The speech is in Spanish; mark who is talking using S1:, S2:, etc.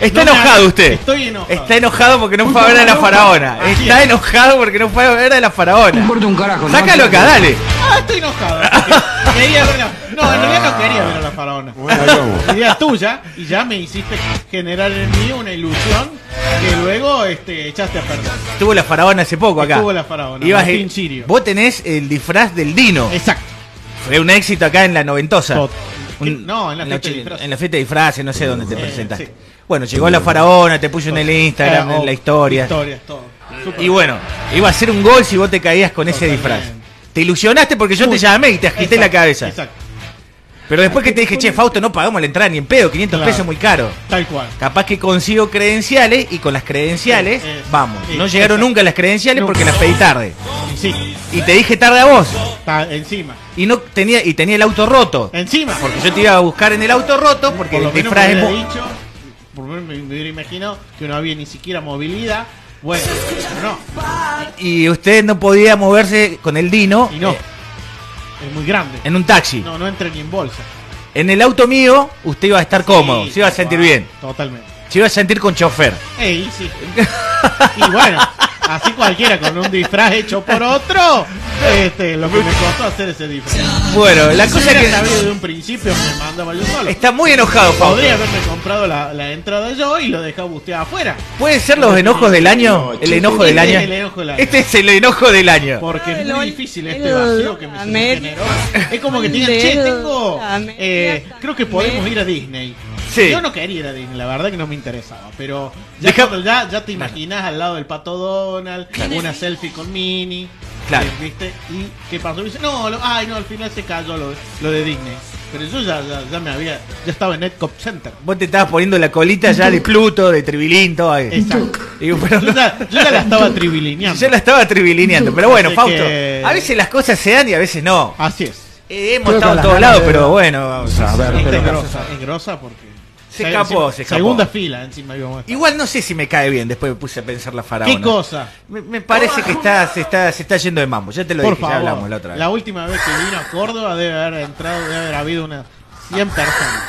S1: Está
S2: No
S1: enojado usted.
S2: Estoy enojado.
S1: Está enojado porque no fue a ver a la faraona.
S2: Así
S1: Está
S2: es.
S1: enojado porque no fue a ver a la faraona.
S3: importa un carajo, ¿no?
S1: Sácalo acá, dale.
S2: Ah, estoy enojado. Quería ver la- No, en realidad no quería ver a la faraona.
S4: Bueno.
S2: La idea tuya y ya me hiciste generar en mí una ilusión que luego este, echaste a perder.
S1: Estuvo la faraona hace poco acá.
S2: Estuvo la faraona,
S1: Ibas-
S2: Martín Sirio.
S1: Vos tenés el disfraz del Dino.
S2: Exacto.
S1: Fue un éxito acá en la noventosa.
S2: Tot-
S1: Un-
S2: no, en la fiesta de.
S1: En la fiesta de disfraces, no sé dónde te
S2: Eh,
S1: presentaste.
S2: sí.
S1: Bueno, llegó la faraona, te puso en el Instagram, en
S2: oh,
S1: la historia.
S2: Historias, todo.
S1: Y bueno, iba a ser un gol si vos te caías con ese disfraz. Te ilusionaste porque yo te llamé y te agité
S2: Exacto,
S1: la cabeza.
S2: Exacto.
S1: Pero después que te dije, che, Fausto, no pagamos la entrada ni en pedo, 500
S2: Claro.
S1: pesos muy caro.
S2: Tal cual.
S1: Capaz que consigo credenciales y con las credenciales,
S2: Eh, eh,
S1: vamos. no llegaron nunca las credenciales porque las pedí tarde.
S2: Sí,
S1: Y te dije tarde a vos.
S2: está encima.
S1: Y no tenía y tenía el auto roto.
S2: Encima.
S1: Porque yo te iba a buscar en el auto roto porque
S2: por lo menos me hubiera dicho, por lo menos me, me hubiera imaginado que no había ni siquiera movilidad. Bueno, pero no.
S1: y usted no podía moverse con el Dino
S2: Y no. Es muy grande.
S1: en un taxi.
S2: No, no entra ni en bolsa.
S1: En el auto mío usted iba a estar cómodo, se iba a sentir bien,
S2: Totalmente.
S1: se iba a sentir con chofer.
S2: Ey, sí. y bueno, así cualquiera con un disfraz hecho por otro, este, lo que me costó hacer ese disfraz.
S1: Bueno, la
S2: Si
S1: cosa que
S2: sabido de un principio me mandaba yo solo.
S1: está muy enojado, Fausto.
S2: Podría haberme comprado la, la entrada yo y lo dejaba usted afuera.
S1: ¿Puede ser los enojos del año? El enojo del
S2: Este es el enojo del año.
S1: Este es el enojo del año.
S2: Porque es muy difícil este vacío que me generó. Es como que digan, che, tengo. eh, creo que podemos ir a Disney.
S1: Sí.
S2: Yo no quería ir a Disney, la verdad que no me interesaba. Pero ya,
S1: Deja-
S2: cuando ya, ya te imaginas al lado del pato Donald, una selfie con Minnie.
S1: Claro.
S2: eh, ¿Viste? ¿Y qué pasó? Y dice, no, lo- ay, no, al final se cayó lo, lo de Disney. Pero yo ya, ya, ya me había. Ya estaba en Netcop Center.
S1: Vos te estabas poniendo la colita ya de Pluto, de Tribilín, todo ahí.
S2: Exacto.
S1: Digo, pero
S2: Yo
S1: no-
S2: ya, yo ya la estaba tribilineando.
S1: yo la estaba tribilineando. Pero bueno,
S2: Así
S1: Fausto,
S2: que-
S1: a veces las cosas se dan y a veces no.
S2: Así es.
S1: Eh, hemos
S3: Creo
S1: estado en todos lados, pero bueno, vamos a ver.
S2: Esta
S1: pero-
S2: es grosa, es grosa porque.
S1: Se escapó, se escapó.
S2: Segunda fila encima estar.
S1: Igual no sé si me cae bien, después me puse a pensar la faraona.
S2: ¿Qué cosa?
S1: Me, me parece que está, se, está, se está yendo de mambo, ya te lo
S2: Por
S1: dije, ya
S2: favor.
S1: hablamos la otra vez.
S2: La última vez que vino a Córdoba debe haber entrado, debe haber habido unas 100 personas.